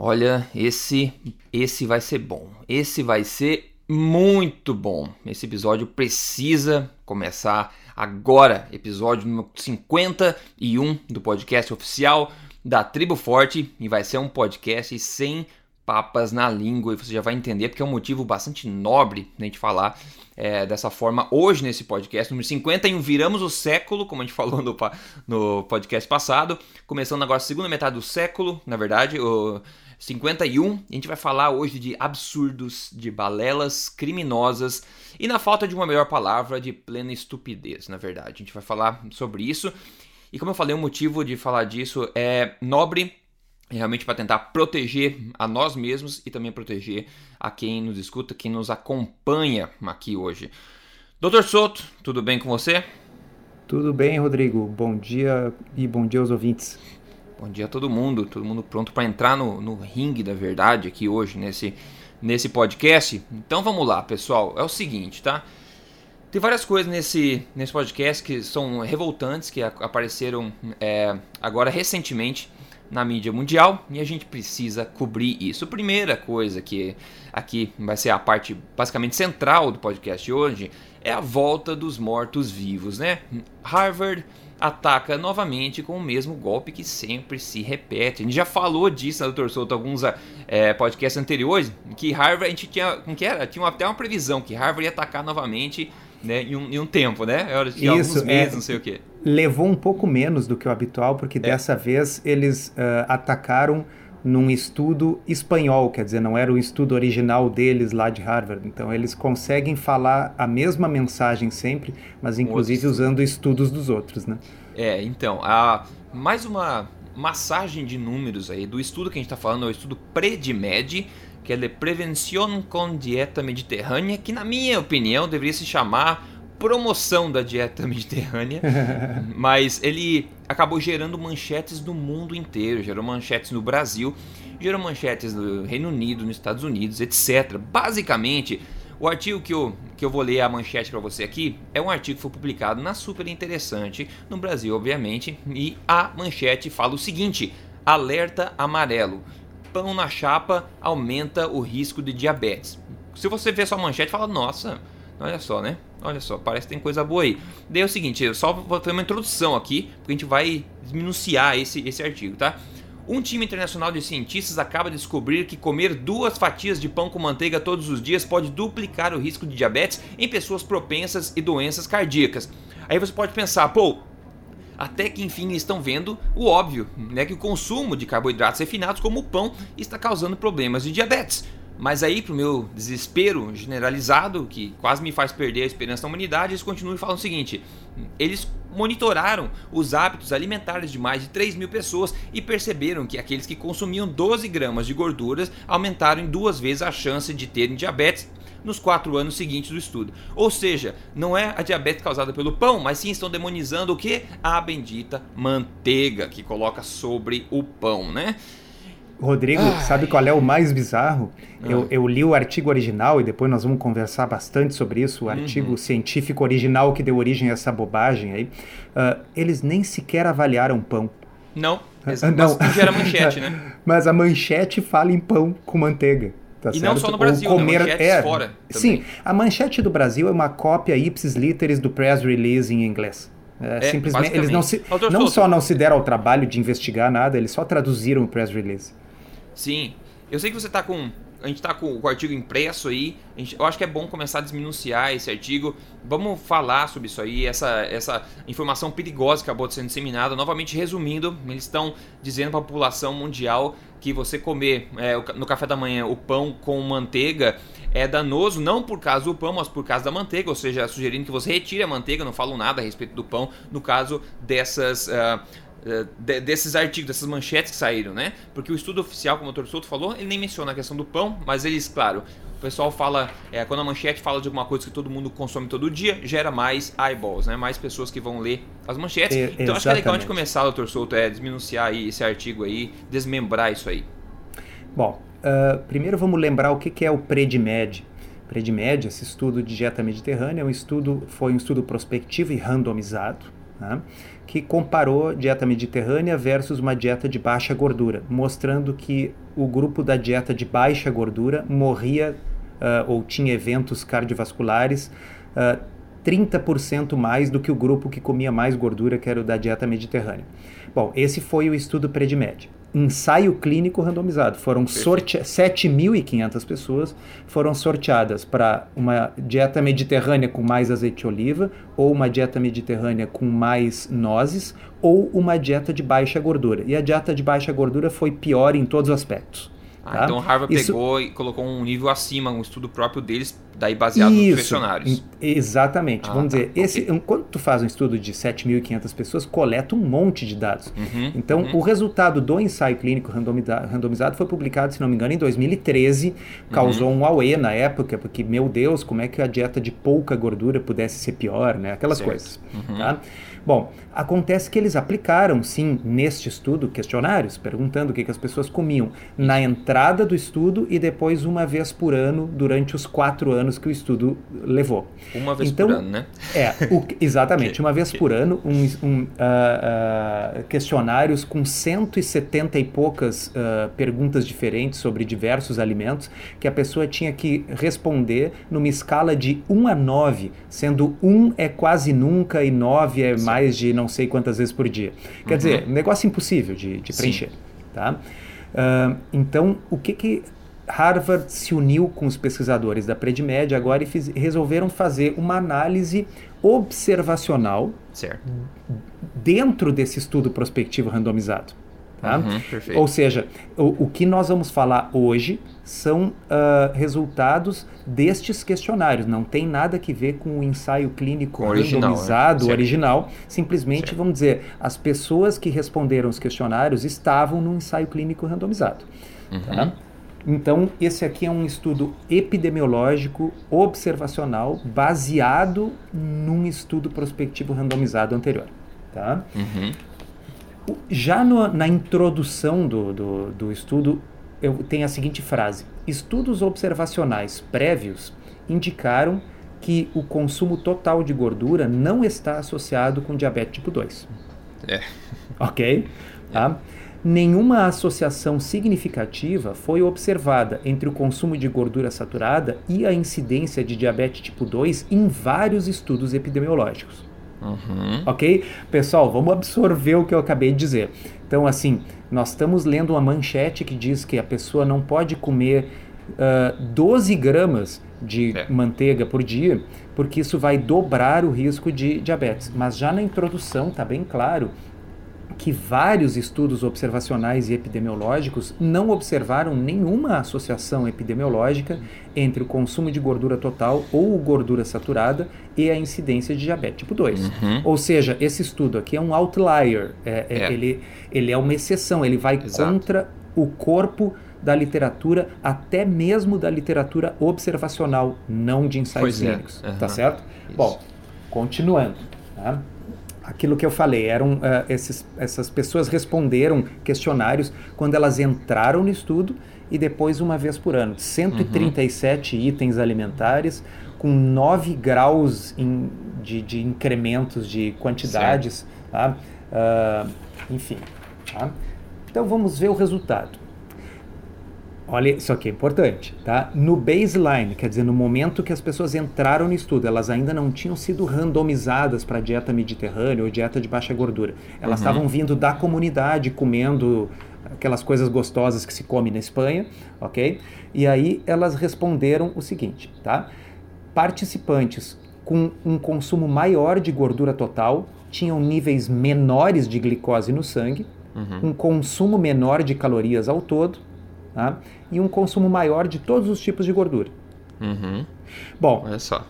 Olha, esse esse vai ser bom. Esse vai ser muito bom. Esse episódio precisa começar agora. Episódio número 51 do podcast oficial da Tribo Forte e vai ser um podcast sem papas na língua e você já vai entender porque é um motivo bastante nobre a gente falar é, dessa forma hoje nesse podcast número 51 viramos o século como a gente falou no, no podcast passado começando agora a segunda metade do século na verdade o 51 a gente vai falar hoje de absurdos de balelas criminosas e na falta de uma melhor palavra de plena estupidez na verdade a gente vai falar sobre isso e como eu falei o motivo de falar disso é nobre realmente para tentar proteger a nós mesmos e também proteger a quem nos escuta, quem nos acompanha aqui hoje. Doutor Souto, tudo bem com você? Tudo bem, Rodrigo. Bom dia e bom dia aos ouvintes. Bom dia a todo mundo, todo mundo pronto para entrar no, no ringue da verdade aqui hoje nesse, nesse podcast. Então vamos lá, pessoal. É o seguinte, tá? Tem várias coisas nesse, nesse podcast que são revoltantes, que apareceram é, agora recentemente na mídia mundial e a gente precisa cobrir isso. A primeira coisa que aqui vai ser a parte basicamente central do podcast de hoje é a volta dos mortos-vivos, né? Harvard ataca novamente com o mesmo golpe que sempre se repete. A gente já falou disso, né, Dr. Souto, alguns é, podcasts anteriores, que Harvard, a gente tinha, como que era? Tinha até uma previsão que Harvard ia atacar novamente né, em, um, em um tempo, né? De Isso, alguns meses, é, não sei o quê. Levou um pouco menos do que o habitual, porque é. dessa vez eles uh, atacaram num estudo espanhol, quer dizer, não era o estudo original deles lá de Harvard. Então eles conseguem falar a mesma mensagem sempre, mas inclusive usando estudos dos outros, né? É, então, a, mais uma massagem de números aí do estudo que a gente está falando, é o estudo PREDIMED, que é de Prevenção com Dieta Mediterrânea, que na minha opinião deveria se chamar Promoção da Dieta Mediterrânea, mas ele acabou gerando manchetes no mundo inteiro, gerou manchetes no Brasil, gerou manchetes no Reino Unido, nos Estados Unidos, etc. Basicamente, o artigo que eu, que eu vou ler a manchete para você aqui é um artigo que foi publicado na Super Interessante, no Brasil, obviamente, e a manchete fala o seguinte: alerta amarelo pão na chapa aumenta o risco de diabetes. Se você ver sua manchete, fala, nossa, olha só, né? Olha só, parece que tem coisa boa aí. Daí é o seguinte, eu só vou fazer uma introdução aqui, porque a gente vai minuciar esse, esse artigo, tá? Um time internacional de cientistas acaba de descobrir que comer duas fatias de pão com manteiga todos os dias pode duplicar o risco de diabetes em pessoas propensas e doenças cardíacas. Aí você pode pensar, pô, até que enfim estão vendo o óbvio, né, que o consumo de carboidratos refinados como o pão está causando problemas de diabetes. Mas aí, pro meu desespero generalizado, que quase me faz perder a esperança da humanidade, eles continuam e falam o seguinte: eles monitoraram os hábitos alimentares de mais de 3 mil pessoas e perceberam que aqueles que consumiam 12 gramas de gorduras aumentaram em duas vezes a chance de terem diabetes nos quatro anos seguintes do estudo. Ou seja, não é a diabetes causada pelo pão, mas sim estão demonizando o que? A bendita manteiga que coloca sobre o pão, né? Rodrigo, Ai. sabe qual é o mais bizarro? Eu, ah. eu, li o artigo original e depois nós vamos conversar bastante sobre isso, o artigo uhum. científico original que deu origem a essa bobagem aí. Uh, eles nem sequer avaliaram pão. Não, mas, não. mas gera manchete, né? mas a manchete fala em pão com manteiga. Tá e certo? não só no Brasil, Ou comer... né? é, fora. Sim, a manchete do Brasil é uma cópia ipsis literis do press release em inglês. É, é, simplesmente eles não, se, não só não se deram ao trabalho de investigar nada, eles só traduziram o press release. Sim, eu sei que você está com a gente está com o artigo impresso aí. Gente, eu acho que é bom começar a desminunciar esse artigo. Vamos falar sobre isso aí, essa, essa informação perigosa que acabou sendo disseminada. Novamente, resumindo, eles estão dizendo para a população mundial que você comer é, no café da manhã o pão com manteiga é danoso, não por causa do pão, mas por causa da manteiga, ou seja, sugerindo que você retire a manteiga, não falam nada a respeito do pão, no caso dessas. Uh, de, desses artigos, dessas manchetes que saíram, né? Porque o estudo oficial, como o Dr. Souto falou, ele nem menciona a questão do pão, mas eles, claro, o pessoal fala, é, quando a manchete fala de alguma coisa que todo mundo consome todo dia, gera mais eyeballs, né? Mais pessoas que vão ler as manchetes. É, então acho que é legal a gente começar, Dr. Souto, é desminunciar aí esse artigo aí, desmembrar isso aí. Bom, uh, primeiro vamos lembrar o que, que é o PREDIMED. PREDIMED, esse estudo de dieta mediterrânea, é um estudo, foi um estudo prospectivo e randomizado né, que comparou dieta mediterrânea versus uma dieta de baixa gordura, mostrando que o grupo da dieta de baixa gordura morria uh, ou tinha eventos cardiovasculares uh, 30% mais do que o grupo que comia mais gordura, que era o da dieta mediterrânea. Bom, esse foi o estudo Predimed ensaio clínico randomizado. Foram 7.500 pessoas foram sorteadas para uma dieta mediterrânea com mais azeite de oliva, ou uma dieta mediterrânea com mais nozes, ou uma dieta de baixa gordura. E a dieta de baixa gordura foi pior em todos os aspectos. Ah, tá? Então Harvard Isso... pegou e colocou um nível acima, um estudo próprio deles, daí baseado Isso, nos questionários. Exatamente. Ah, Vamos tá, dizer, okay. esse, quando tu faz um estudo de 7.500 pessoas, coleta um monte de dados. Uhum, então, uhum. o resultado do ensaio clínico randomizado foi publicado, se não me engano, em 2013. Causou uhum. um auê na época, porque, meu Deus, como é que a dieta de pouca gordura pudesse ser pior, né? Aquelas certo. coisas. Uhum. Tá? Bom, acontece que eles aplicaram, sim, neste estudo, questionários, perguntando o que, que as pessoas comiam na entrada do estudo e depois uma vez por ano durante os quatro anos que o estudo levou. Uma vez então, por ano, né? É, o, exatamente, uma vez por ano, um, um, uh, uh, questionários com 170 e poucas uh, perguntas diferentes sobre diversos alimentos que a pessoa tinha que responder numa escala de 1 a 9, sendo 1 é quase nunca e 9 é mais mais de não sei quantas vezes por dia. Quer uhum. dizer, um negócio impossível de, de preencher. Tá? Então, o que, que Harvard se uniu com os pesquisadores da Predmed agora e fiz, resolveram fazer uma análise observacional certo. dentro desse estudo prospectivo randomizado. Tá? Uhum, Ou seja, o, o, que nós vamos falar hoje são uh, resultados destes questionários. Não tem nada que ver com o ensaio clínico original, randomizado, né? original. Simplesmente, certo. vamos dizer, as pessoas que responderam os questionários estavam no ensaio clínico randomizado. Uhum. Tá? Então, esse aqui é um estudo epidemiológico observacional baseado num estudo prospectivo randomizado anterior. Tá? Uhum. Já no, na introdução do, do, do estudo, eu tenho a seguinte frase: Estudos observacionais prévios indicaram que o consumo total de gordura não está associado com diabetes tipo 2. É. Ok? Tá? Nenhuma associação significativa foi observada entre o consumo de gordura saturada e a incidência de diabetes tipo 2 em vários estudos epidemiológicos. Uhum. Ok? Pessoal, vamos absorver o que eu acabei de dizer. Então, assim, nós estamos lendo uma manchete que diz que a pessoa não pode comer uh, 12 gramas de é. manteiga por dia, porque isso vai dobrar o risco de diabetes. Mas já na introdução está bem claro que vários estudos observacionais e epidemiológicos não observaram nenhuma associação epidemiológica entre o consumo de gordura total ou gordura saturada e a incidência de diabetes tipo 2. Uhum. Ou seja, esse estudo aqui é um outlier, é, é, é. Ele, ele é uma exceção, ele vai Exato. contra o corpo da literatura, até mesmo da literatura observacional, não de ensaios é. clínicos. Uhum. Tá certo? Isso. Bom, continuando. Tá? Aquilo que eu falei, eram uh, esses, essas pessoas responderam questionários quando elas entraram no estudo e depois uma vez por ano. 137 uhum. itens alimentares com 9 graus de, de, incrementos de quantidades. Tá? Uh, enfim. Tá? Então vamos ver o resultado. Olha, isso aqui é importante, tá? No baseline, quer dizer, no momento que as pessoas entraram no estudo, elas ainda não tinham sido randomizadas para dieta mediterrânea ou dieta de baixa gordura. Elas uhum. estavam uhum. vindo da comunidade, comendo aquelas coisas gostosas que se come na Espanha, ok? E aí elas responderam o seguinte, tá? Participantes com um consumo maior de gordura total tinham níveis menores de glicose no sangue, uhum. um consumo menor de calorias ao todo tá? e um consumo maior de todos os tipos de gordura. Uhum. Bom, Olha só.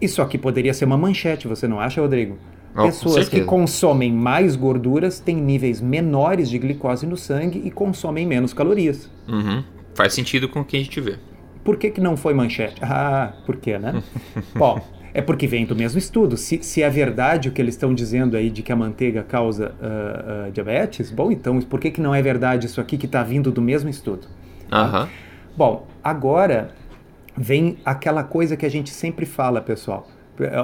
isso aqui poderia ser uma manchete, você não acha, Rodrigo? Oh, Pessoas que consomem mais gorduras têm níveis menores de glicose no sangue e consomem menos calorias. Uhum. Faz sentido com o que a gente vê. Por que, que não foi manchete? Ah, por quê, né? Bom, é porque vem do mesmo estudo. Se, se é verdade o que eles estão dizendo aí de que a manteiga causa uh, uh, diabetes, bom, então por que, que não é verdade isso aqui que está vindo do mesmo estudo? Uhum. Bom, agora vem aquela coisa que a gente sempre fala, pessoal.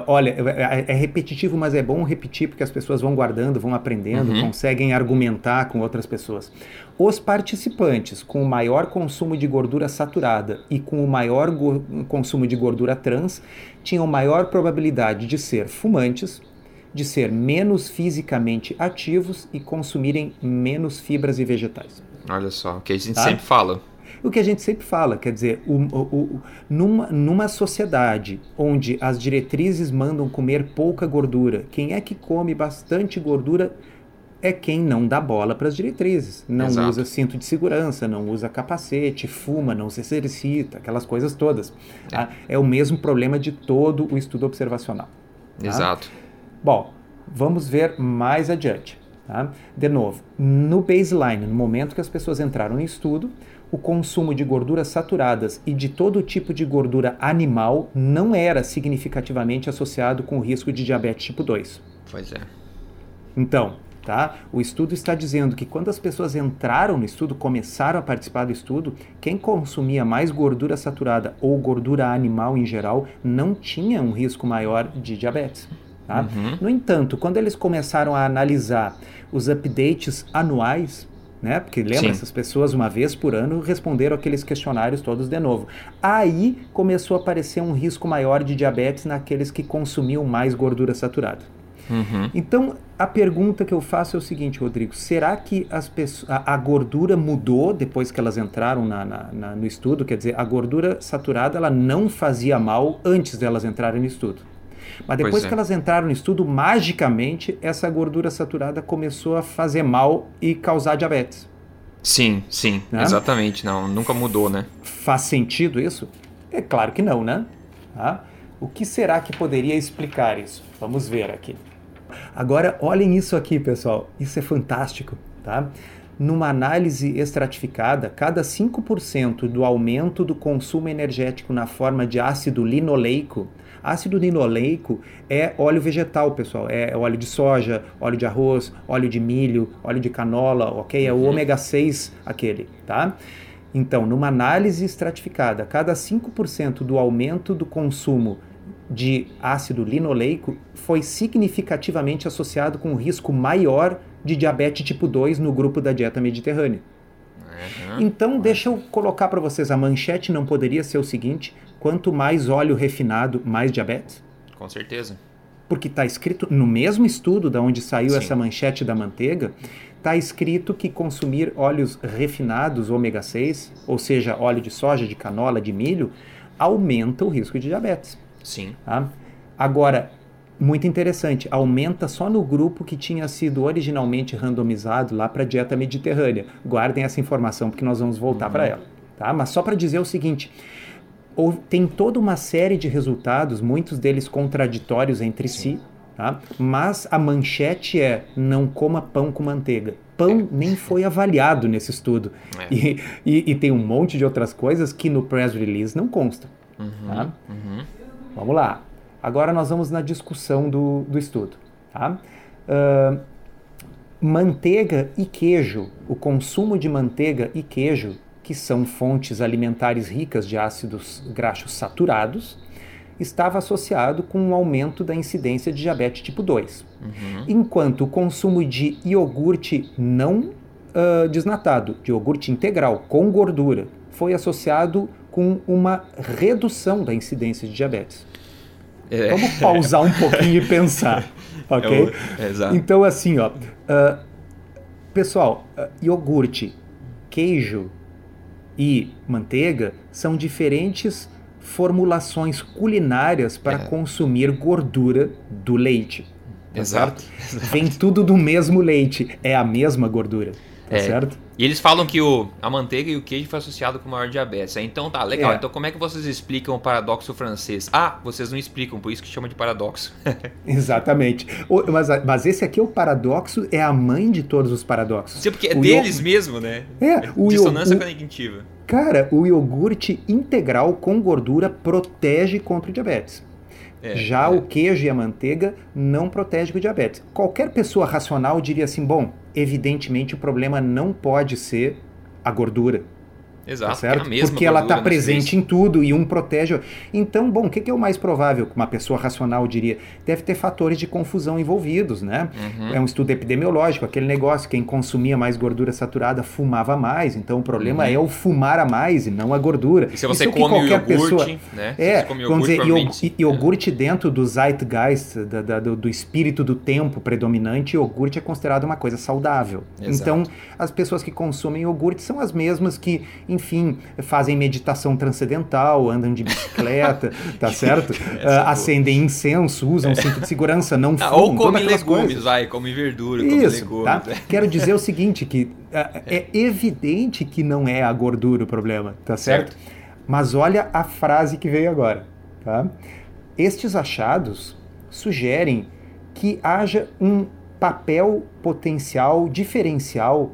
Olha, é, é repetitivo, mas é bom repetir porque as pessoas vão guardando, vão aprendendo, uhum. conseguem argumentar com outras pessoas. Os participantes com o maior consumo de gordura saturada e com o maior consumo de gordura trans tinham maior probabilidade de ser fumantes, de ser menos fisicamente ativos e consumirem menos fibras e vegetais. Olha só, o que a gente tá? sempre fala. O que a gente sempre fala, quer dizer, o, o, numa, numa sociedade onde as diretrizes mandam comer pouca gordura, quem é que come bastante gordura é quem não dá bola para as diretrizes. Não Exato. usa cinto de segurança, não usa capacete, fuma, não se exercita, aquelas coisas todas. É, tá? é o mesmo problema de todo o estudo observacional. Tá? Exato. Bom, vamos ver mais adiante. Tá? De novo, no baseline, no momento que as pessoas entraram no estudo, o consumo de gorduras saturadas e de todo tipo de gordura animal não era significativamente associado com o risco de diabetes tipo 2. Pois é. Então, tá? O estudo está dizendo que quando as pessoas entraram no estudo, começaram a participar do estudo, quem consumia mais gordura saturada ou gordura animal em geral não tinha um risco maior de diabetes. Tá? Uhum. No entanto, quando eles começaram a analisar os updates anuais né? Porque lembra, Sim. essas pessoas uma vez por ano responderam aqueles questionários todos de novo. Aí começou a aparecer um risco maior de diabetes naqueles que consumiam mais gordura saturada. Uhum. Então, a pergunta que eu faço é o seguinte, Rodrigo: será que as pessoas, a, a gordura mudou depois que elas entraram na, na, na, no estudo? Quer dizer, a gordura saturada ela não fazia mal antes delas entrarem no estudo. Mas depois é. que elas entraram no estudo, magicamente essa gordura saturada começou a fazer mal e causar diabetes. Sim, sim, né? exatamente. Não, nunca mudou, né? Faz sentido isso? É claro que não, né? Tá? O que será que poderia explicar isso? Vamos ver aqui. Agora, olhem isso aqui, pessoal. Isso é fantástico, tá? Numa análise estratificada, cada 5% do aumento do consumo energético na forma de ácido linoleico Ácido linoleico é óleo vegetal, pessoal. É óleo de soja, óleo de arroz, óleo de milho, óleo de canola, ok? É o uhum. ômega 6 aquele, tá? Então, numa análise estratificada, cada 5% do aumento do consumo de ácido linoleico foi significativamente associado com um risco maior de diabetes tipo 2 no grupo da dieta mediterrânea. Uhum. Então, deixa eu colocar para vocês, a manchete não poderia ser o seguinte: quanto mais óleo refinado, mais diabetes? Com certeza. Porque está escrito no mesmo estudo da onde saiu Sim. essa manchete da manteiga, está escrito que consumir óleos refinados ômega 6, ou seja, óleo de soja, de canola, de milho, aumenta o risco de diabetes. Sim. Tá? Agora, muito interessante, aumenta só no grupo que tinha sido originalmente randomizado lá para a dieta mediterrânea. Guardem essa informação porque nós vamos voltar uhum. para ela. Tá? Mas só para dizer o seguinte: tem toda uma série de resultados, muitos deles contraditórios entre Sim. si, tá? mas a manchete é não coma pão com manteiga. Pão é. nem foi avaliado nesse estudo. É. E, e, e, tem um monte de outras coisas que no press release não constam. Uhum, tá? uhum. Vamos lá. Agora nós vamos na discussão do, do estudo. Tá? Uh, manteiga e queijo, o consumo de manteiga e queijo que são fontes alimentares ricas de ácidos graxos saturados, estava associado com um aumento da incidência de diabetes tipo 2. Uhum. Enquanto o consumo de iogurte não uh, desnatado, de iogurte integral com gordura, foi associado com uma redução da incidência de diabetes. É. Vamos pausar um pouquinho e pensar, ok? É então, assim, ó, uh, pessoal, uh, iogurte, queijo, e manteiga são diferentes formulações culinárias para é. consumir gordura do leite. Tá exato, exato, Vem tudo do mesmo leite, é a mesma gordura. Tá é. certo? E eles falam que o, a manteiga e o queijo foi associado com maior diabetes. Então tá, legal. É. Então como é que vocês explicam o paradoxo francês? Ah, vocês não explicam, por isso que chama de paradoxo. Exatamente. O, mas, mas esse aqui é o paradoxo, é a mãe de todos os paradoxos. Sim, porque é o deles mesmo, né? É, o Dissonância cognitiva. Cara, o iogurte integral com gordura protege contra o diabetes. É, Já é. o queijo e a manteiga não protegem o diabetes. Qualquer pessoa racional diria assim: bom, evidentemente o problema não pode ser a gordura. Exato, tá certo? É Porque ela está presente em tudo e um protege. Então, bom, o que, que, é o mais provável que uma pessoa racional diria? Deve ter fatores de confusão envolvidos, né? Uhum. É um estudo epidemiológico, aquele negócio, quem consumia mais gordura saturada fumava mais, então o problema uhum. é o fumar a mais e não a gordura. E se você Isso come qualquer iogurte, pessoa... né? É, vamos dizer, iogurte, iogurte dentro do zeitgeist, da, da, do, do, espírito do tempo predominante, iogurte é considerado uma coisa saudável. Exato. Então, as pessoas que consomem iogurte são as mesmas que enfim, fazem meditação transcendental, andam de bicicleta, tá certo? Uh, acendem incenso, usam é. cinto de segurança, não ah, Ou come legumes, coisas. vai, come verdura, come Isso, legumes. Tá? É. Quero dizer o seguinte, que uh, é evidente que não é a gordura o problema, tá certo? certo? Mas olha a frase que veio agora, tá? Estes achados sugerem que haja um papel potencial diferencial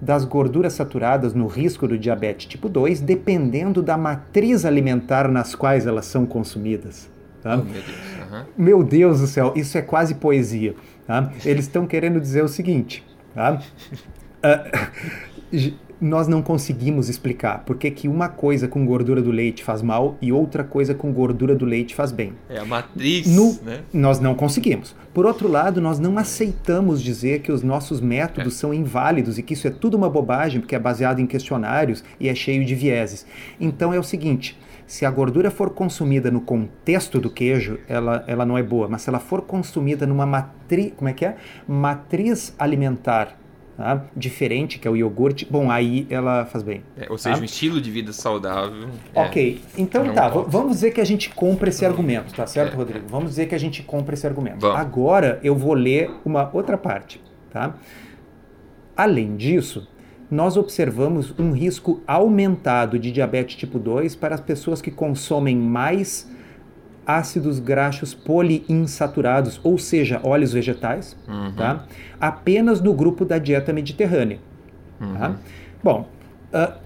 das gorduras saturadas no risco do diabetes tipo 2, dependendo da matriz alimentar nas quais elas são consumidas. Tá? Oh, meu, Deus. Uhum. meu, Deus. do céu, isso é quase poesia. Tá? Eles estão querendo dizer o seguinte: tá? uh, nós não conseguimos explicar por que, que uma coisa com gordura do leite faz mal e outra coisa com gordura do leite faz bem. É a matriz, no, né? Nós não conseguimos. Por outro lado, nós não aceitamos dizer que os nossos métodos é. são inválidos e que isso é tudo uma bobagem, porque é baseado em questionários e é cheio de vieses. Então é o seguinte, se a gordura for consumida no contexto do queijo, ela, ela não é boa, mas se ela for consumida numa matriz, como é que é? Matriz alimentar tá? diferente, que é o iogurte, bom, aí ela faz bem. É, ou seja, tá? um estilo de vida saudável. É ok, então tá, vamos dizer que a gente compra esse argumento, tá certo, é. Rodrigo? Vamos dizer que a gente compra esse argumento. Vamos. Agora eu vou ler uma outra parte, tá? Além disso, nós observamos um risco aumentado de diabetes tipo 2 para as pessoas que consomem mais ácidos graxos poliinsaturados, ou seja, óleos vegetais, uhum. tá? apenas no grupo da dieta mediterrânea. Tá? Uhum. Tá? Bom, uh,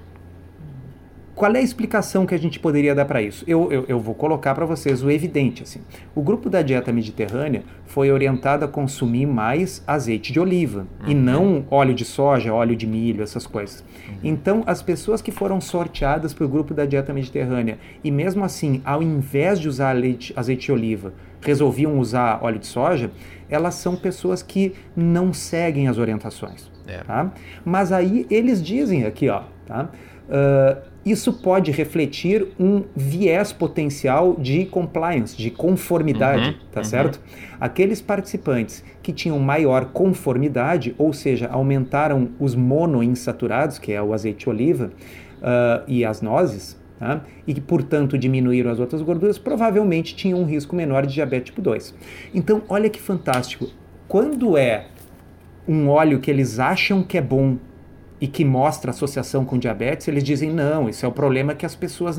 qual é a explicação que a gente poderia dar para isso? Eu, eu, eu, vou colocar para vocês o evidente. Assim. O grupo da dieta mediterrânea foi orientado a consumir mais azeite de oliva uhum. e não óleo de soja, óleo de milho, essas coisas. Uhum. Então, as pessoas que foram sorteadas para o grupo da dieta mediterrânea e mesmo assim, ao invés de usar leite, azeite de oliva, resolviam usar óleo de soja, elas são pessoas que não seguem as orientações. É. Tá? Mas aí eles dizem aqui, ó, tá? Uh, isso pode refletir um viés potencial de compliance, de conformidade, uhum, tá uhum. certo? Aqueles participantes que tinham maior conformidade, ou seja, aumentaram os monoinsaturados, que é o azeite de oliva, uh, e as nozes, tá? e que, portanto, diminuíram as outras gorduras, provavelmente tinham um risco menor de diabetes tipo 2. Então, olha que fantástico. Quando é um óleo que eles acham que é bom e que mostra associação com diabetes, eles dizem não, isso é o problema que as pessoas,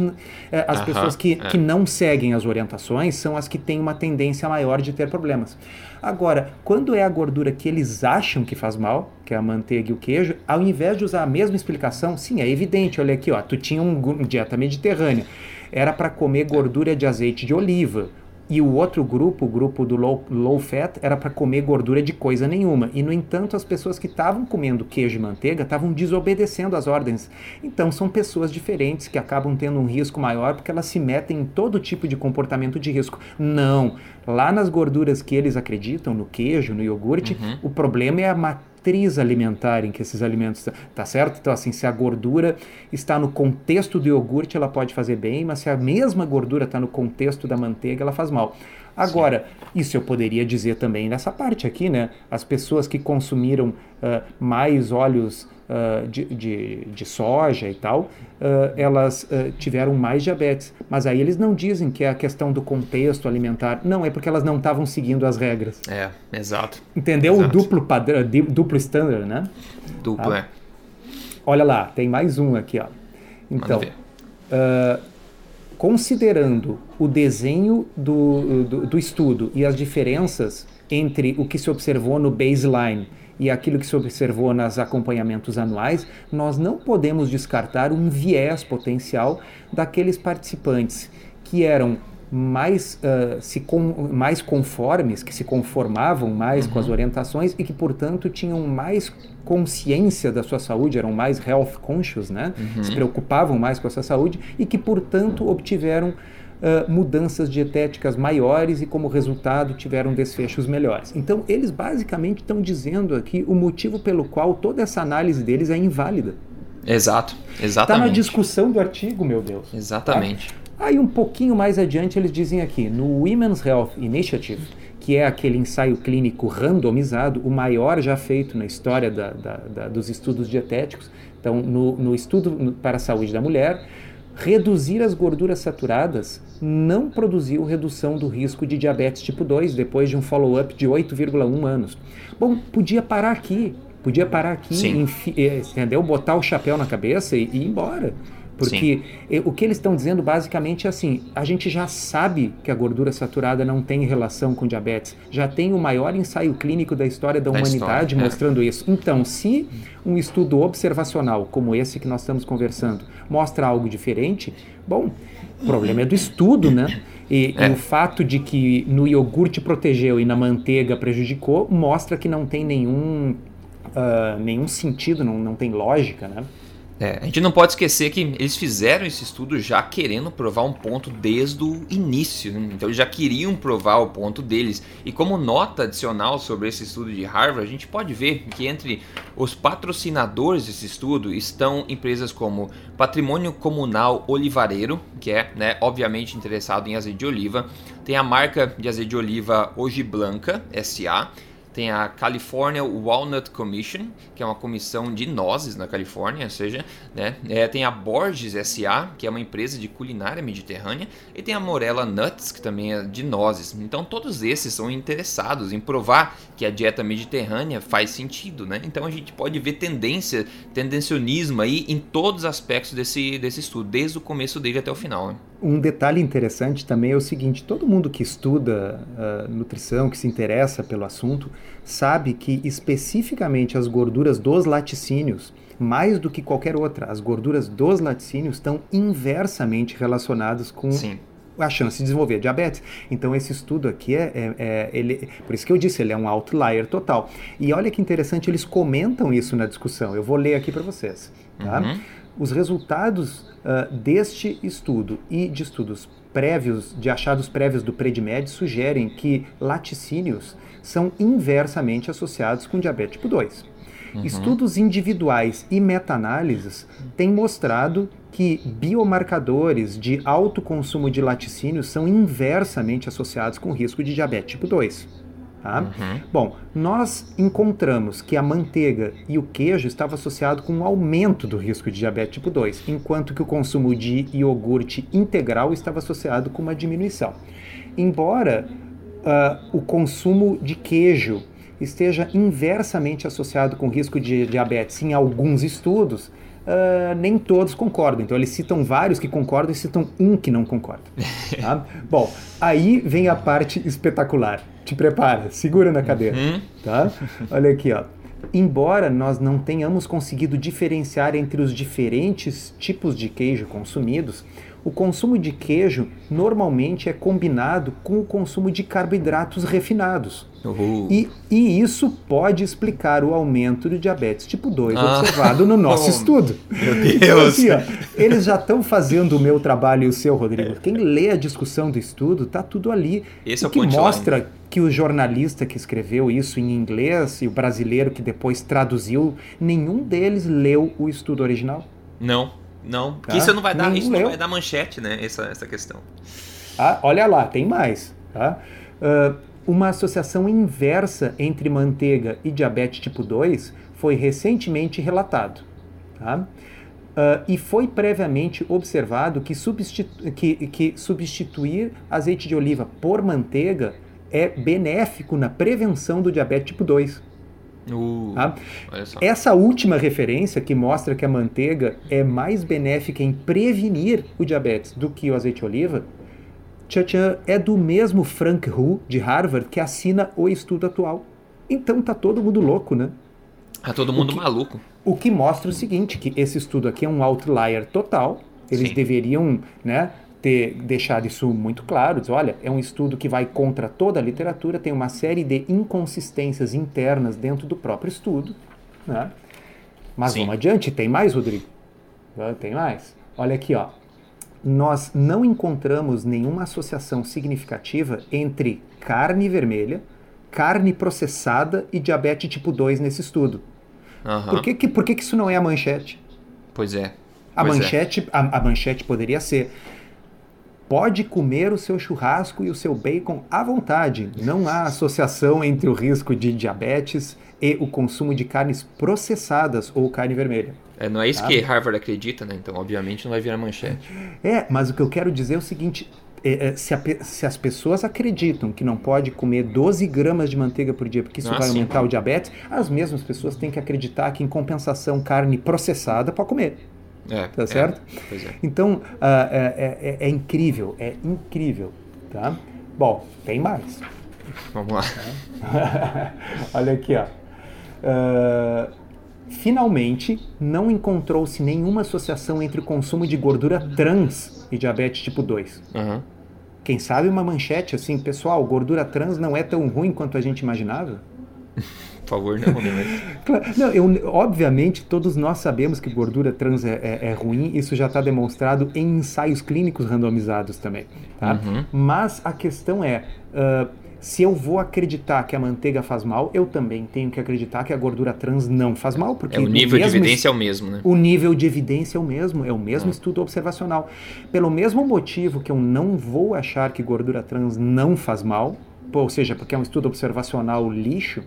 é, as pessoas que, é. que não seguem as orientações são as que têm uma tendência maior de ter problemas. Agora, quando é a gordura que eles acham que faz mal, que é a manteiga e o queijo, ao invés de usar a mesma explicação, sim, é evidente, olha aqui, ó, tu tinha uma dieta mediterrânea, era para comer gordura de azeite de oliva, e o outro grupo, o grupo do low, low fat, era para comer gordura de coisa nenhuma. E, no entanto, as pessoas que estavam comendo queijo e manteiga estavam desobedecendo às ordens. Então, são pessoas diferentes que acabam tendo um risco maior porque elas se metem em todo tipo de comportamento de risco. Não. Lá nas gorduras que eles acreditam, no queijo, no iogurte, uhum. o problema é a matriz alimentar em que esses alimentos tá certo? Então assim, se a gordura está no contexto do iogurte, ela pode fazer bem, mas se a mesma gordura está no contexto da manteiga, ela faz mal. Agora, Sim. isso eu poderia dizer também nessa parte aqui, né? As pessoas que consumiram uh, mais óleos uh, de, de, de, soja e tal, uh, elas tiveram mais diabetes. Mas aí eles não dizem que é a questão do contexto alimentar. Não, é porque elas não estavam seguindo as regras. É, exato. Entendeu? Exato. O duplo padrão, duplo standard, né? Duplo, tá? é. Olha lá, tem mais um aqui, ó. Então, considerando o desenho do, do, do, estudo e as diferenças entre o que se observou no baseline e aquilo que se observou nos acompanhamentos anuais, nós não podemos descartar um viés potencial daqueles participantes que eram mais, uh, se com, mais conformes, que se conformavam mais uhum. com as uhum. orientações e que, portanto, tinham mais consciência da sua saúde, eram mais health conscious, né? Uhum. Se preocupavam mais com a sua saúde e que, portanto, obtiveram uh, mudanças dietéticas maiores e, como resultado, tiveram desfechos melhores. Então, eles basicamente estão dizendo aqui o motivo pelo qual toda essa análise deles é inválida. Exato, exatamente. Está na discussão do artigo, meu Deus. Exatamente. Tá? Aí um pouquinho mais adiante eles dizem aqui, no Women's Health Initiative, que é aquele ensaio clínico randomizado, o maior já feito na história da, da, da, dos estudos dietéticos. Então, no, no estudo para a saúde da mulher, reduzir as gorduras saturadas não produziu redução do risco de diabetes tipo 2 depois de um follow-up de 8,1 anos. Bom, podia parar aqui, podia parar aqui, eh, entendeu? Botar o chapéu na cabeça e, e ir embora. Porque Sim. o que eles estão dizendo basicamente é assim: a gente já sabe que a gordura saturada não tem relação com diabetes. Já tem o maior ensaio clínico da história da, da humanidade história, é. mostrando é. isso. Então, se um estudo observacional como esse que nós estamos conversando mostra algo diferente, bom, o problema é do estudo, né? E, é. e, o fato de que no iogurte protegeu e na manteiga prejudicou mostra que não tem nenhum, uh, nenhum sentido, não, não tem lógica, né? É, a gente não pode esquecer que eles fizeram esse estudo já querendo provar um ponto desde o início, né? então eles já queriam provar o ponto deles. E como nota adicional sobre esse estudo de Harvard, a gente pode ver que entre os patrocinadores desse estudo estão empresas como Patrimônio Comunal Olivareiro, que é, né, obviamente interessado em azeite de oliva, tem a marca de azeite de oliva Hoje Blanca SA tem a California Walnut Commission, que é uma comissão de nozes na Califórnia, ou seja, né? É, tem a Borges SA, que é uma empresa de culinária mediterrânea, e tem a Morella Nuts, que também é de nozes. Então todos esses são interessados em provar que a dieta mediterrânea faz sentido, né? Então a gente pode ver tendência, tendencionismo aí em todos os aspectos desse, desse estudo, desde o começo dele até o final. Né? Um detalhe interessante também é o seguinte: todo mundo que estuda uh, nutrição, que se interessa pelo assunto, sabe que especificamente as gorduras dos laticínios, mais do que qualquer outra, as gorduras dos laticínios estão inversamente relacionadas com Sim a chance de desenvolver diabetes. Então esse estudo aqui é, é, é, ele, por isso que eu disse, ele é um outlier total. E olha que interessante, eles comentam isso na discussão. Eu vou ler aqui para vocês. Tá? Uhum. Os resultados uh, deste estudo e de estudos prévios, de achados prévios do PREDIMED, sugerem que laticínios são inversamente associados com diabetes tipo 2. Uhum. Estudos individuais e meta-análises têm mostrado que biomarcadores de alto consumo de laticínios são inversamente associados com risco de diabetes tipo 2. Tá? Uhum. Bom, nós encontramos que a manteiga e o queijo estavam associados com um aumento do risco de diabetes tipo 2, enquanto que o consumo de iogurte integral estava associado com uma diminuição. Embora uh, o consumo de queijo esteja inversamente associado com risco de diabetes em alguns estudos, Uh, nem todos concordam. Então eles citam vários que concordam e citam um que não concorda. Tá? Bom, aí vem a parte espetacular. Te prepara, segura na cadeira. Uhum. Tá? Olha aqui, ó. Embora nós não tenhamos conseguido diferenciar entre os diferentes tipos de queijo consumidos, o consumo de queijo normalmente é combinado com o consumo de carboidratos refinados. E, e, isso pode explicar o aumento do diabetes tipo 2 ah. observado no nosso estudo. Meu Deus! Então, assim, ó, eles já estão fazendo o meu trabalho e o seu, Rodrigo. Quem lê a discussão do estudo, tá tudo ali. Esse o é o que mostra que o jornalista que escreveu isso em inglês e o brasileiro que depois traduziu, nenhum deles leu o estudo original. Não, não. Tá? Isso não vai dar, isso não vai dar manchete, né? Essa, essa questão. Ah, olha lá, tem mais. Tá? Uh, uma associação inversa entre manteiga e diabetes tipo 2 foi recentemente relatado. Tá? Uh, e foi previamente observado que, substitu que, que substituir azeite de oliva por manteiga é benéfico na prevenção do diabetes tipo 2. Uh, tá? Essa última referência que mostra que a manteiga é mais benéfica em prevenir o diabetes do que o azeite de oliva tchan, é do mesmo Frank Hu, de Harvard, que assina o estudo atual. Então tá todo mundo louco, né? Tá todo mundo o que, maluco. O que mostra o seguinte, que esse estudo aqui é um outlier total. Eles Sim. deveriam, né, ter deixado isso muito claro, diz, olha, é um estudo que vai contra toda a literatura, tem uma série de inconsistências internas dentro do próprio estudo, né? Mas Sim. vamos adiante, tem mais, Rodrigo? Tem mais. Olha aqui, ó. Nós não encontramos nenhuma associação significativa entre carne vermelha, carne processada e diabetes tipo 2 nesse estudo. Uhum. Por, que, que, por que, que isso não é a manchete? Pois é. A pois é. manchete, é. a, a manchete poderia ser pode comer o seu churrasco e o seu bacon à vontade. Não há associação entre o risco de diabetes e o consumo de carnes processadas ou carne vermelha. É, não é isso que Harvard acredita, né? Então, obviamente, não vai virar manchete. É, mas o que eu quero dizer é o seguinte: é, é, se, a, se, as pessoas acreditam que não pode comer 12 gramas de manteiga por dia porque isso vai sim. aumentar o diabetes, as mesmas pessoas têm que acreditar que, em compensação, carne processada pode comer. É, tá certo? É, é. Então, uh, é, é, incrível, é incrível, tá? Bom, tem mais. Vamos lá. Olha aqui, ó. Uh, finalmente, não encontrou-se nenhuma associação entre o consumo de gordura trans e diabetes tipo 2. Uhum. Quem sabe uma manchete assim, pessoal, gordura trans não é tão ruim quanto a gente imaginava? favor, não, né? não, eu, obviamente, todos nós sabemos que gordura trans é, é, é ruim, isso já está demonstrado em ensaios clínicos randomizados também. Tá? Uhum. Mas a questão é. Uh, se eu vou acreditar que a manteiga faz mal, eu também tenho que acreditar que a gordura trans não faz mal, porque é, o nível de evidência é o mesmo, né? O nível de evidência é o mesmo, é o mesmo ah. estudo observacional. Pelo mesmo motivo que eu não vou achar que gordura trans não faz mal, ou seja, porque é um estudo observacional lixo,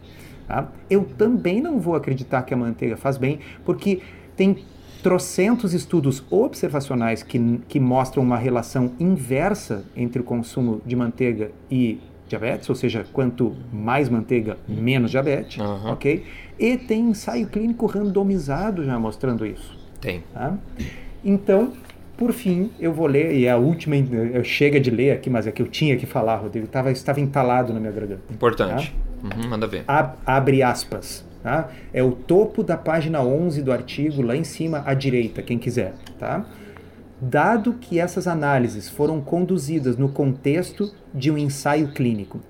Tá? Eu também não vou acreditar que a manteiga faz bem, porque tem trocentos estudos observacionais que, que mostram uma relação inversa entre o consumo de manteiga e diabetes, ou seja, quanto mais manteiga, menos diabetes, uhum. ok? E tem ensaio clínico randomizado já mostrando isso. Tem. Tá? Então, por fim, eu vou ler, e é a última, chega de ler aqui, mas é que eu tinha que falar, Rodrigo, estava, estava entalado na minha garganta. Importante. Tá? Uhum, manda ver. Ab, abre aspas. Tá? É o topo da página 11 do artigo, lá em cima à direita, quem quiser. Tá? Dado que essas análises foram conduzidas no contexto de um ensaio clínico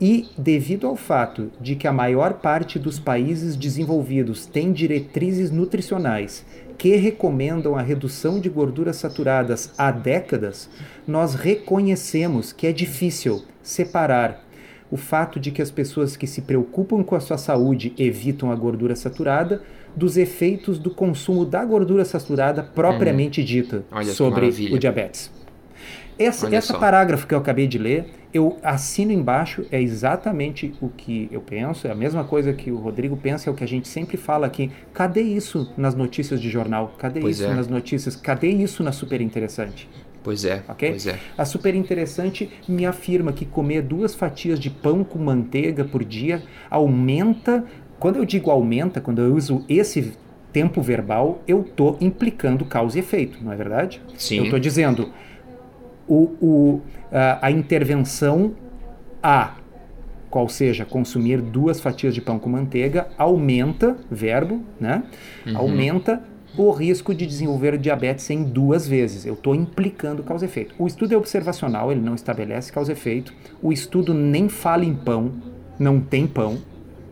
e devido ao fato de que a maior parte dos países desenvolvidos tem diretrizes nutricionais que recomendam a redução de gorduras saturadas há décadas, nós reconhecemos que é difícil separar o fato de que as pessoas que se preocupam com a sua saúde evitam a gordura saturada dos efeitos do consumo da gordura saturada propriamente uhum. dita Olha sobre o diabetes. Essa, essa parágrafo que eu acabei de ler, eu assino embaixo, é exatamente o que eu penso, é a mesma coisa que o Rodrigo pensa, é o que a gente sempre fala aqui. Cadê isso nas notícias de jornal? Cadê pois isso é. nas notícias? Cadê isso na Super Interessante? Pois é, okay? pois é. A Super Interessante me afirma que comer duas fatias de pão com manteiga por dia aumenta. Quando eu digo aumenta, quando eu uso esse tempo verbal, eu estou implicando causa e efeito, não é verdade? Sim. Eu estou dizendo o, o, a, a intervenção A, qual seja consumir duas fatias de pão com manteiga, aumenta, verbo, né? Uhum. Aumenta o risco de desenvolver diabetes em duas vezes. Eu estou implicando causa e efeito. O estudo é observacional, ele não estabelece causa e efeito. O estudo nem fala em pão, não tem pão,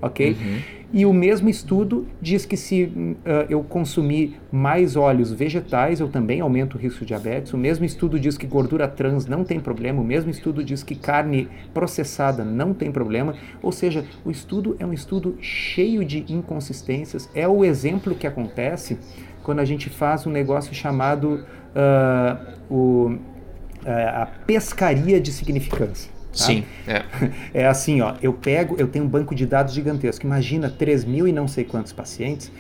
ok? Uhum. E o mesmo estudo diz que se uh, eu consumir mais óleos vegetais, eu também aumento o risco de diabetes. O mesmo estudo diz que gordura trans não tem problema. O mesmo estudo diz que carne processada não tem problema. Ou seja, o estudo é um estudo cheio de inconsistências. É o exemplo que acontece quando a gente faz um negócio chamado uh, o, uh, a pescaria de significância. Tá? Sim. É. é assim, ó, eu pego, eu tenho um banco de dados gigantesco. Imagina 3 mil e não sei quantos pacientes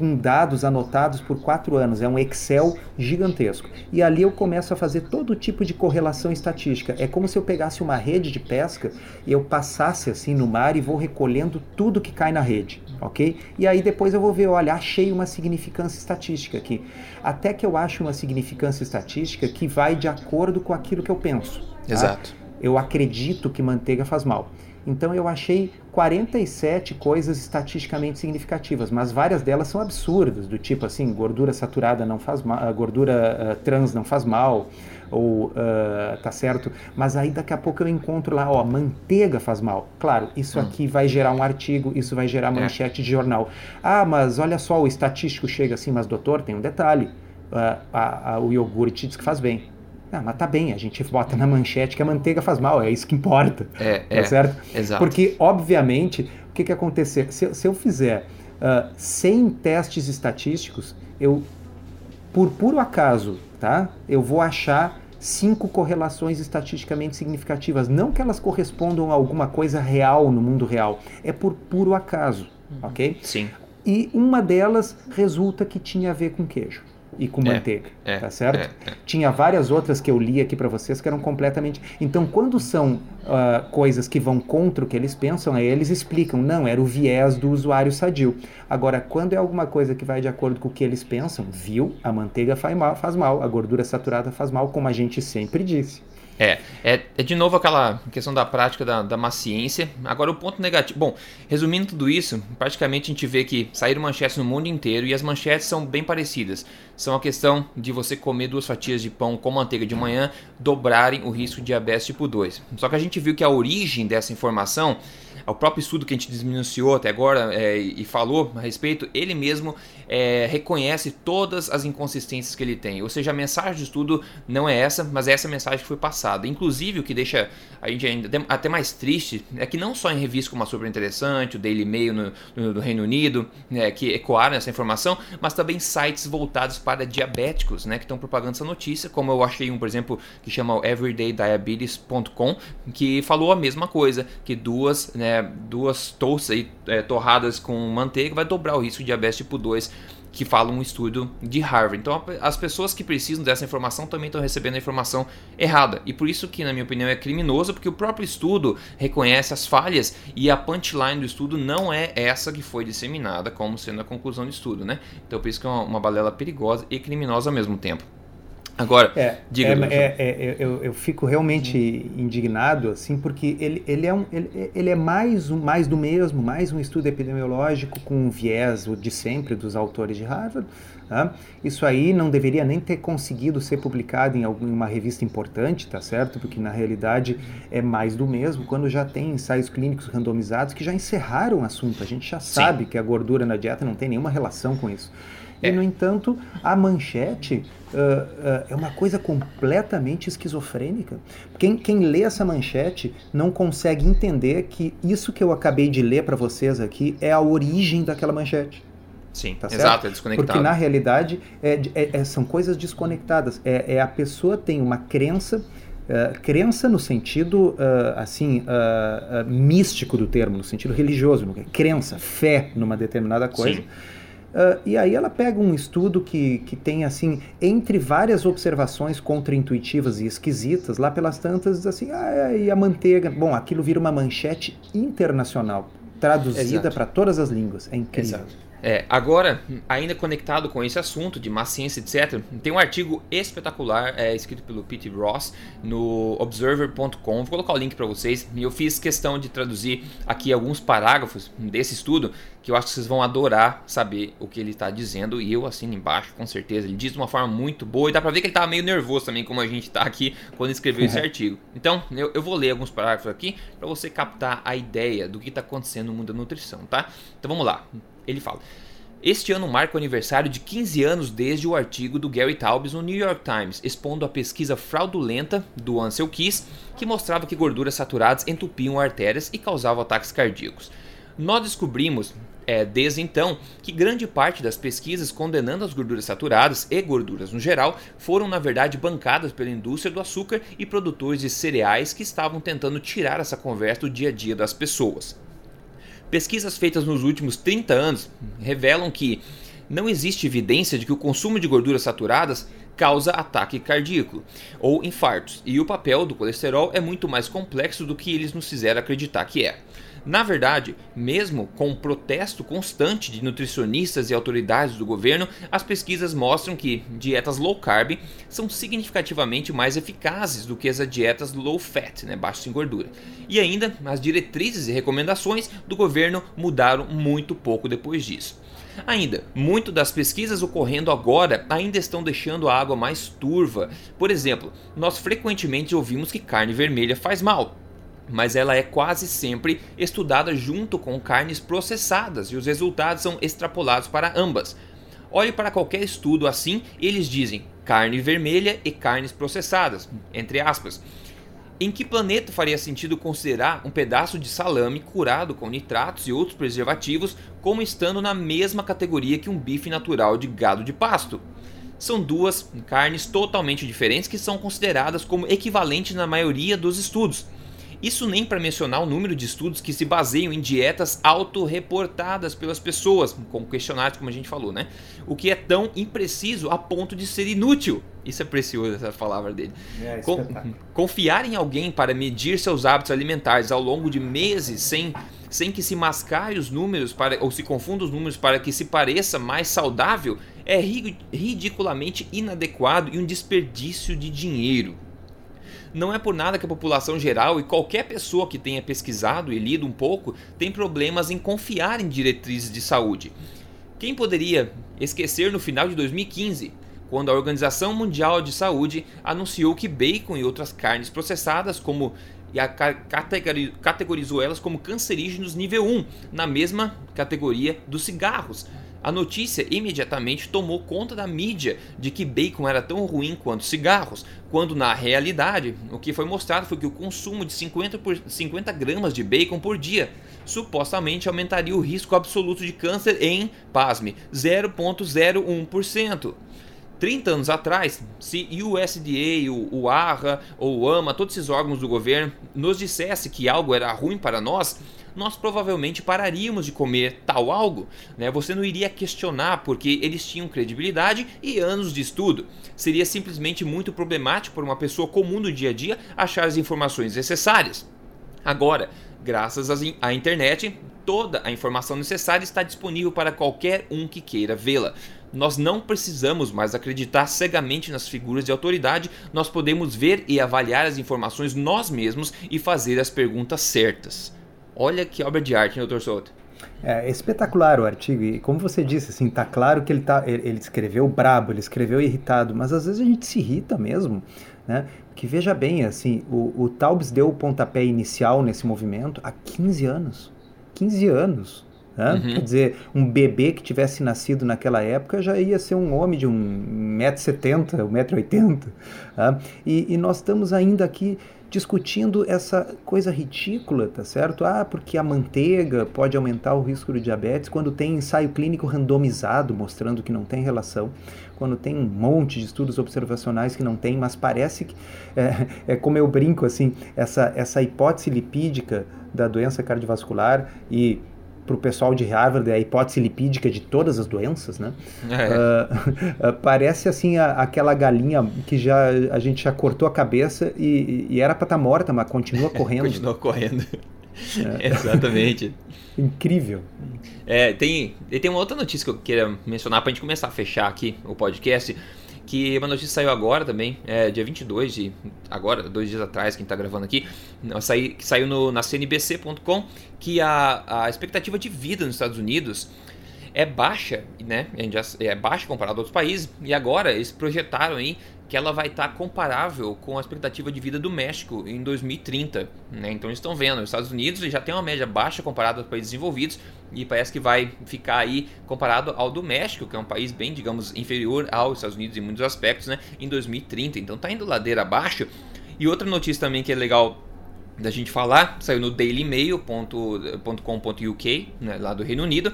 com dados anotados por quatro anos. É um Excel gigantesco. E ali eu começo a fazer todo tipo de correlação estatística. É como se eu pegasse uma rede de pesca e eu passasse assim no mar e vou recolhendo tudo que cai na rede, ok? E aí depois eu vou ver, olha, achei uma significância estatística aqui. Até que eu acho uma significância estatística que vai de acordo com aquilo que eu penso. Tá? Exato. Eu acredito que manteiga faz mal. Então eu achei 47 coisas estatisticamente significativas, mas várias delas são absurdas, do tipo assim, gordura saturada não faz mal, gordura uh, trans não faz mal, ou uh, tá certo? Mas aí daqui a pouco eu encontro lá, ó, manteiga faz mal. Claro, isso hum. aqui vai gerar um artigo, isso vai gerar é. manchete é. de jornal. Ah, mas olha só, o estatístico chega assim, mas doutor, tem um detalhe. Uh, a, a, o iogurte diz que faz bem. Ah, mas tá bem, a gente bota na manchete que a manteiga faz mal, é isso que importa. É, tá é, certo? Exato. Porque, obviamente, o que que acontecer? Se, se eu fizer uh, ah, 100 testes estatísticos, eu, por puro acaso, tá? Eu vou achar cinco correlações estatisticamente significativas. Não que elas correspondam a alguma coisa real no mundo real. É por puro acaso, uhum. ok? Sim. E uma delas resulta que tinha a ver com queijo e com é, manteiga, é, tá certo? É, é. Tinha várias outras que eu li aqui para vocês que eram completamente. Então, quando são uh, coisas que vão contra o que eles pensam, aí eles explicam, não, era o viés do usuário sadio. Agora, quando é alguma coisa que vai de acordo com o que eles pensam, viu? A manteiga faz mal, faz mal, a gordura saturada faz mal, como a gente sempre disse. É, é, é, de novo aquela questão da prática da, da maciência. Agora o ponto negativo. Bom, resumindo tudo isso, praticamente a gente vê que saíram manchetes no mundo inteiro e as manchetes são bem parecidas. São a questão de você comer duas fatias de pão com manteiga de manhã dobrarem o risco de diabetes tipo 2. Só que a gente viu que a origem dessa informação o próprio estudo que a gente desminuciou até agora é, e falou a respeito, ele mesmo é, reconhece todas as inconsistências que ele tem. Ou seja, a mensagem do estudo não é essa, mas é essa mensagem que foi passada. Inclusive, o que deixa a gente ainda até mais triste é que não só em revistas como a Super Interessante, o Daily Mail no, no, no Reino Unido, né, que ecoaram essa informação, mas também sites voltados para diabéticos, né, que estão propagando essa notícia, como eu achei um, por exemplo, que chama everydaydiabetes.com, que falou a mesma coisa, que duas, né, duas toasts aí, é, torradas com manteiga vai dobrar o risco de diabetes tipo 2 que fala um estudo de Harvard. Então, as pessoas que precisam dessa informação também estão recebendo a informação errada. E por isso que, na minha opinião, é criminoso, porque o próprio estudo reconhece as falhas e a punchline do estudo não é essa que foi disseminada como sendo a conclusão do estudo, né? Então, por isso que é uma, uma balela perigosa e criminosa ao mesmo tempo. Agora, é, diga. É, é, é, eu, eu fico realmente indignado, assim, porque ele, ele, é, um, ele, ele é mais, um, mais do mesmo, mais um estudo epidemiológico com um viés de sempre dos autores de Harvard. Tá? Isso aí não deveria nem ter conseguido ser publicado em alguma revista importante, tá certo? Porque na realidade é mais do mesmo, quando já tem ensaios clínicos randomizados que já encerraram o assunto. A gente já sabe Sim. que a gordura na dieta não tem nenhuma relação com isso. E, é. no entanto, a manchete uh, uh, é uma coisa completamente esquizofrênica. Quem, quem lê essa manchete não consegue entender que isso que eu acabei de ler para vocês aqui é a origem daquela manchete. Sim, tá exato, é desconectado. Porque na realidade é, é, é, são coisas desconectadas. É, é, a pessoa tem uma crença, uh, crença no sentido assim místico do termo, no sentido religioso, crença, fé numa determinada coisa. Uh, e aí ela pega um estudo que, que tem, assim, entre várias observações contraintuitivas e esquisitas, lá pelas tantas, diz assim, ah, e a manteiga... Bom, aquilo vira uma manchete internacional, traduzida para todas as línguas. É incrível. Exato. É, agora, ainda conectado com esse assunto de má ciência, etc., tem um artigo espetacular é, escrito pelo Pete Ross no observer.com. Vou colocar o link para vocês. E eu fiz questão de traduzir aqui alguns parágrafos desse estudo que eu acho que vocês vão adorar saber o que ele está dizendo. E eu assino embaixo, com certeza. Ele diz de uma forma muito boa e dá para ver que ele estava meio nervoso também, como a gente está aqui quando escreveu esse artigo. Então, eu, eu vou ler alguns parágrafos aqui para você captar a ideia do que está acontecendo no mundo da nutrição, tá? Então vamos lá. Ele fala. Este ano marca o aniversário de 15 anos desde o artigo do Gary Taubes no New York Times, expondo a pesquisa fraudulenta do Ansel Keys, que mostrava que gorduras saturadas entupiam artérias e causavam ataques cardíacos. Nós descobrimos, é, desde então, que grande parte das pesquisas condenando as gorduras saturadas e gorduras no geral foram, na verdade, bancadas pela indústria do açúcar e produtores de cereais que estavam tentando tirar essa conversa do dia a dia das pessoas. Pesquisas feitas nos últimos 30 anos revelam que não existe evidência de que o consumo de gorduras saturadas causa ataque cardíaco ou infartos, e o papel do colesterol é muito mais complexo do que eles nos fizeram acreditar que é. Na verdade, mesmo com o protesto constante de nutricionistas e autoridades do governo, as pesquisas mostram que dietas low carb são significativamente mais eficazes do que as dietas low fat, né, baixo em gordura. E ainda, as diretrizes e recomendações do governo mudaram muito pouco depois disso. Ainda, muito das pesquisas ocorrendo agora ainda estão deixando a água mais turva. Por exemplo, nós frequentemente ouvimos que carne vermelha faz mal, mas ela é quase sempre estudada junto com carnes processadas e os resultados são extrapolados para ambas. Olhe para qualquer estudo assim, eles dizem carne vermelha e carnes processadas, entre aspas. Em que planeta faria sentido considerar um pedaço de salame curado com nitratos e outros preservativos como estando na mesma categoria que um bife natural de gado de pasto? São duas carnes totalmente diferentes que são consideradas como equivalentes na maioria dos estudos. Isso nem para mencionar o número de estudos que se baseiam em dietas autorreportadas pelas pessoas, com questionários, como a gente falou, né? O que é tão impreciso a ponto de ser inútil. Isso é precioso, essa palavra dele. É, Con confiar em alguém para medir seus hábitos alimentares ao longo de meses sem, sem que se mascare os números para, ou se confunda os números para que se pareça mais saudável é ridiculamente inadequado e um desperdício de dinheiro. Não é por nada que a população geral e qualquer pessoa que tenha pesquisado e lido um pouco tem problemas em confiar em diretrizes de saúde. Quem poderia esquecer no final de 2015, quando a Organização Mundial de Saúde anunciou que bacon e outras carnes processadas, como e categorizou elas como cancerígenos nível 1, na mesma categoria dos cigarros, a notícia imediatamente tomou conta da mídia de que bacon era tão ruim quanto cigarros, quando na realidade o que foi mostrado foi que o consumo de 50, por, 50 gramas de bacon por dia supostamente aumentaria o risco absoluto de câncer em, pasme, 0,01%. 30 anos atrás, se USDA, o, o ARRA ou o AMA, todos esses órgãos do governo, nos dissesse que algo era ruim para nós, nós provavelmente pararíamos de comer tal algo. Né? Você não iria questionar porque eles tinham credibilidade e anos de estudo. Seria simplesmente muito problemático para uma pessoa comum do dia a dia achar as informações necessárias. Agora, graças à internet, toda a informação necessária está disponível para qualquer um que queira vê-la. Nós não precisamos mais acreditar cegamente nas figuras de autoridade, nós podemos ver e avaliar as informações nós mesmos e fazer as perguntas certas. Olha que obra de arte, né, doutor Souto? É, é espetacular o artigo e como você disse, assim, tá claro que ele, tá, ele, ele escreveu brabo, ele escreveu irritado, mas às vezes a gente se irrita mesmo, né? Que veja bem, assim, o, o Taubes deu o pontapé inicial nesse movimento há 15 anos. 15 anos. Né? Uhum. Quer dizer, um bebê que tivesse nascido naquela época já ia ser um homem de 1,70m, 1,80m. Né? E, e nós estamos ainda aqui discutindo essa coisa ridícula, tá certo? Ah, porque a manteiga pode aumentar o risco de diabetes quando tem ensaio clínico randomizado mostrando que não tem relação, quando tem um monte de estudos observacionais que não tem, mas parece que é, é como eu brinco assim, essa essa hipótese lipídica da doença cardiovascular e para o pessoal de Harvard é a hipótese lipídica de todas as doenças, né? É. Uh, parece assim a, aquela galinha que já a gente já cortou a cabeça e, e era para estar tá morta, mas continua correndo. continua correndo. É. Exatamente. Incrível. É, tem, tem uma outra notícia que eu queria mencionar para a gente começar a fechar aqui o podcast que uma notícia saiu agora também, é, dia 22 de agora, dois dias atrás, quem está gravando aqui, saí, saiu no, na cnbc.com, que a, a expectativa de vida nos Estados Unidos é baixa, né? É baixa comparado a outros países, e agora eles projetaram aí que ela vai estar tá comparável com a expectativa de vida do México em 2030. Né? Então estão vendo, os Estados Unidos já tem uma média baixa comparado aos países desenvolvidos e parece que vai ficar aí comparado ao do México, que é um país bem, digamos, inferior aos Estados Unidos em muitos aspectos, né? em 2030. Então está indo ladeira abaixo. E outra notícia também que é legal da gente falar, saiu no dailymail.com.uk, né, lá do Reino Unido,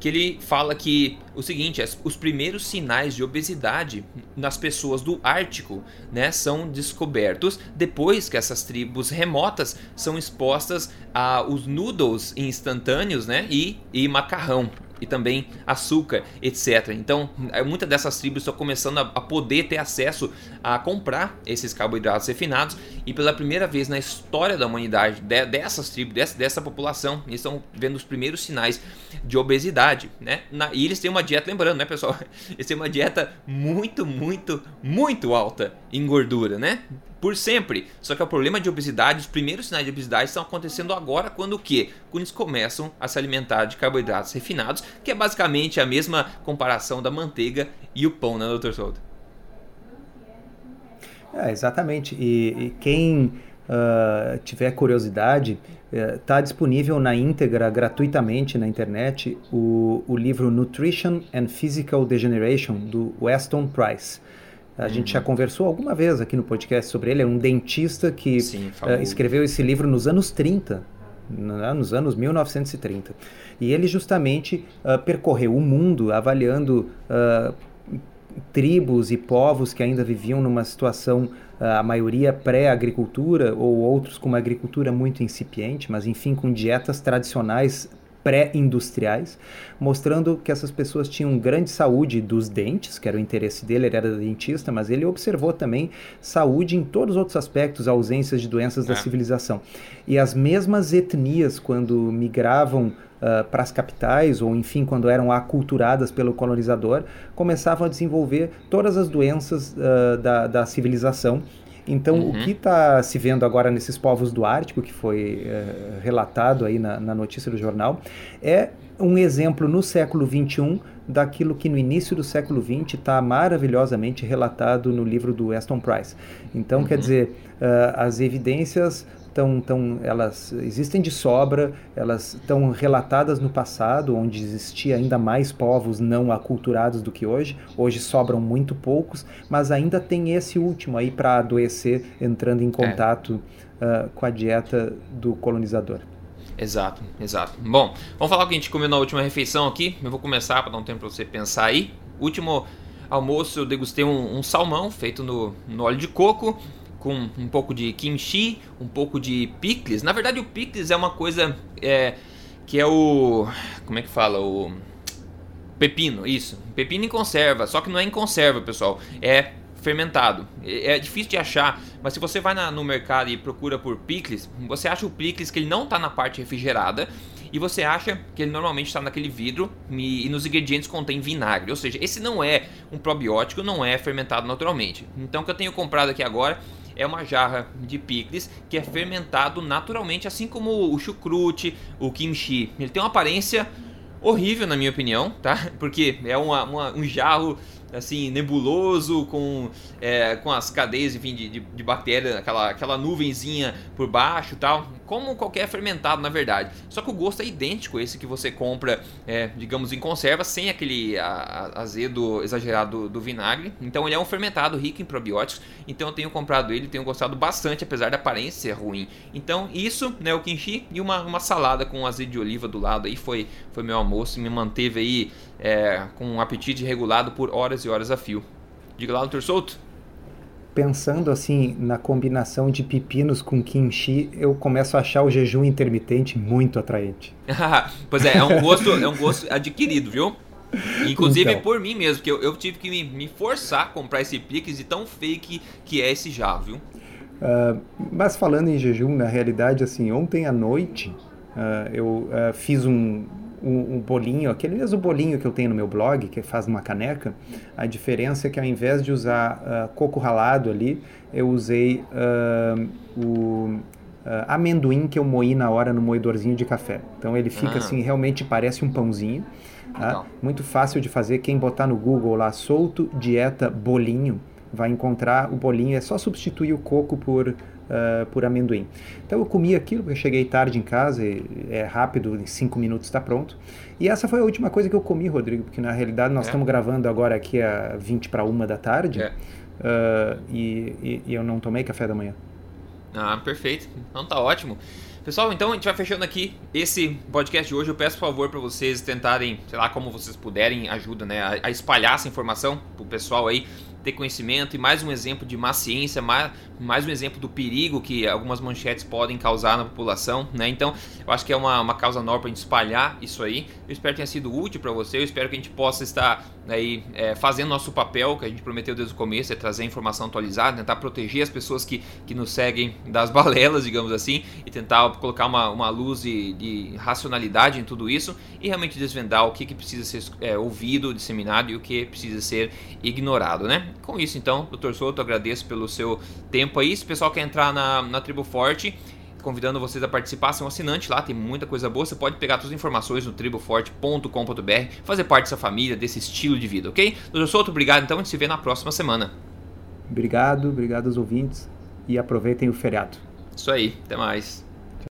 que ele fala que o seguinte, os primeiros sinais de obesidade nas pessoas do Ártico, né, são descobertos depois que essas tribos remotas são expostas aos noodles instantâneos, né, e, e macarrão e também açúcar, etc. Então, é, muitas dessas tribos estão começando a, a, poder ter acesso a comprar esses carboidratos refinados e pela primeira vez na história da humanidade, de, dessas tribos, dessa, dessa população, eles estão vendo os primeiros sinais de obesidade, né? Na, e eles têm uma dieta, lembrando, né, pessoal? Eles têm uma dieta muito, muito, muito alta em gordura, né? Por sempre. Só que o problema de obesidade, os primeiros sinais de obesidade estão acontecendo agora quando o quê? Quando eles começam a se alimentar de carboidratos refinados, que é basicamente a mesma comparação da manteiga e o pão, né, doutor Souto? É, exatamente. E, e quem uh, tiver curiosidade, está uh, disponível na íntegra, gratuitamente na internet, o, o livro Nutrition and Physical Degeneration, do Weston Price. A uhum. gente já conversou alguma vez aqui no podcast sobre ele. É um dentista que Sim, uh, escreveu esse livro nos anos 30, né, nos anos 1930. E ele justamente uh, percorreu o mundo avaliando uh, tribos e povos que ainda viviam numa situação, a maioria pré-agricultura, ou outros com uma agricultura muito incipiente, mas enfim, com dietas tradicionais pré-industriais, mostrando que essas pessoas tinham grande saúde dos dentes, que era o interesse dele, ele era dentista, mas ele observou também saúde em todos os outros aspectos, ausências de doenças é. da civilização. E as mesmas etnias, quando migravam Uh, para as capitais, ou enfim, quando eram aculturadas pelo colonizador, começavam a desenvolver todas as doenças uh, da, da civilização então, uhum. o que está se vendo agora nesses povos do Ártico, que foi é, relatado aí na, na notícia do jornal, é um exemplo no século XXI daquilo que no início do século XX está maravilhosamente relatado no livro do Weston Price. Então, uhum. quer dizer, uh, as evidências tão, tão, elas existem de sobra, elas estão relatadas no passado, onde existia ainda mais povos não aculturados do que hoje. Hoje sobram muito poucos, mas ainda tem esse último aí para adoecer, entrando em contato é. uh, com a dieta do colonizador. Exato, exato. Bom, vamos falar o que a gente comeu na última refeição aqui. Eu vou começar para dar um tempo para você pensar aí. Último almoço eu degustei um, um salmão feito no, no óleo de coco com um pouco de kimchi, um pouco de picles. Na verdade, o picles é uma coisa é, que é o. Como é que fala? O. Pepino, isso. Pepino em conserva. Só que não é em conserva, pessoal. É fermentado. É, difícil de achar, mas se você vai na, no mercado e procura por picles, você acha o picles que ele não está na parte refrigerada e você acha que ele normalmente está naquele vidro e, e, nos ingredientes contém vinagre. Ou seja, esse não é um probiótico, não é fermentado naturalmente. Então o que eu tenho comprado aqui agora é uma jarra de picles que é fermentado naturalmente, assim como o chucrute, o kimchi. Ele tem uma aparência horrível, na minha opinião, tá? Porque é uma, uma, um jarro assim, nebuloso, com, é, com as cadeias, enfim, de, de, de, bactéria, aquela, aquela nuvenzinha por baixo tal, como qualquer fermentado, na verdade. Só que o gosto é idêntico esse que você compra, é, digamos, em conserva, sem aquele a, azedo exagerado do, do, vinagre. Então ele é um fermentado rico em probióticos, então eu tenho comprado ele, tenho gostado bastante, apesar da aparência ruim. Então isso, né, o kimchi e uma, uma salada com azeite de oliva do lado aí foi, foi meu almoço, me manteve aí é, com um apetite regulado por horas e horas a fio. Diga lá, doutor Souto. Pensando assim na combinação de pepinos com kimchi, eu começo a achar o jejum intermitente muito atraente. pois é, é um gosto, é um gosto adquirido, viu? Inclusive então. por mim mesmo, porque eu, eu tive que me, me, forçar a comprar esse pix e tão fake que é esse já, viu? Uh, mas falando em jejum, na realidade, assim, ontem à noite uh, eu uh, fiz um, um, bolinho, aquele mesmo bolinho que eu tenho no meu blog, que faz uma caneca, a diferença é que ao invés de usar uh, coco ralado ali, eu usei uh, o Uh, amendoim que eu moí na hora no moedorzinho de café. Então ele fica ah. assim, realmente parece um pãozinho. Tá? Muito fácil de fazer. Quem botar no Google lá, solto dieta bolinho, vai encontrar o bolinho. É só substituir o coco por uh, por amendoim. Então eu comi aquilo, porque eu cheguei tarde em casa, é rápido, em 5 minutos está pronto. E essa foi a última coisa que eu comi, Rodrigo, porque na realidade nós é. estamos gravando agora aqui a 20 para 1 da tarde é. uh, e, e, e eu não tomei café da manhã. Ah, perfeito. Então tá ótimo. Pessoal, então a gente vai fechando aqui esse podcast de hoje. Eu peço por favor para vocês tentarem, sei lá, como vocês puderem, ajuda, né, a, a espalhar essa informação pro pessoal aí ter conhecimento e mais um exemplo de má ciência, mais, mais um exemplo do perigo que algumas manchetes podem causar na população, né? Então, eu acho que é uma, uma causa nova para a gente espalhar isso aí. Eu espero que tenha sido útil para você, eu espero que a gente possa estar aí é, fazendo nosso papel, que a gente prometeu desde o começo, é trazer informação atualizada, tentar proteger as pessoas que, que nos seguem das balelas, digamos assim, e tentar colocar uma, uma luz de, de racionalidade em tudo isso e realmente desvendar o que, que precisa ser é, ouvido, disseminado e o que precisa ser ignorado, né? Com isso, então, Dr. Souto, agradeço pelo seu tempo aí. Se o pessoal quer entrar na, na Tribo Forte, convidando vocês a participar, ser um assinante lá, tem muita coisa boa. Você pode pegar todas as informações no triboforte.com.br, fazer parte dessa família, desse estilo de vida, ok? Doutor Souto, obrigado então, a gente se vê na próxima semana. Obrigado, obrigado aos ouvintes e aproveitem o feriado. Isso aí, até mais.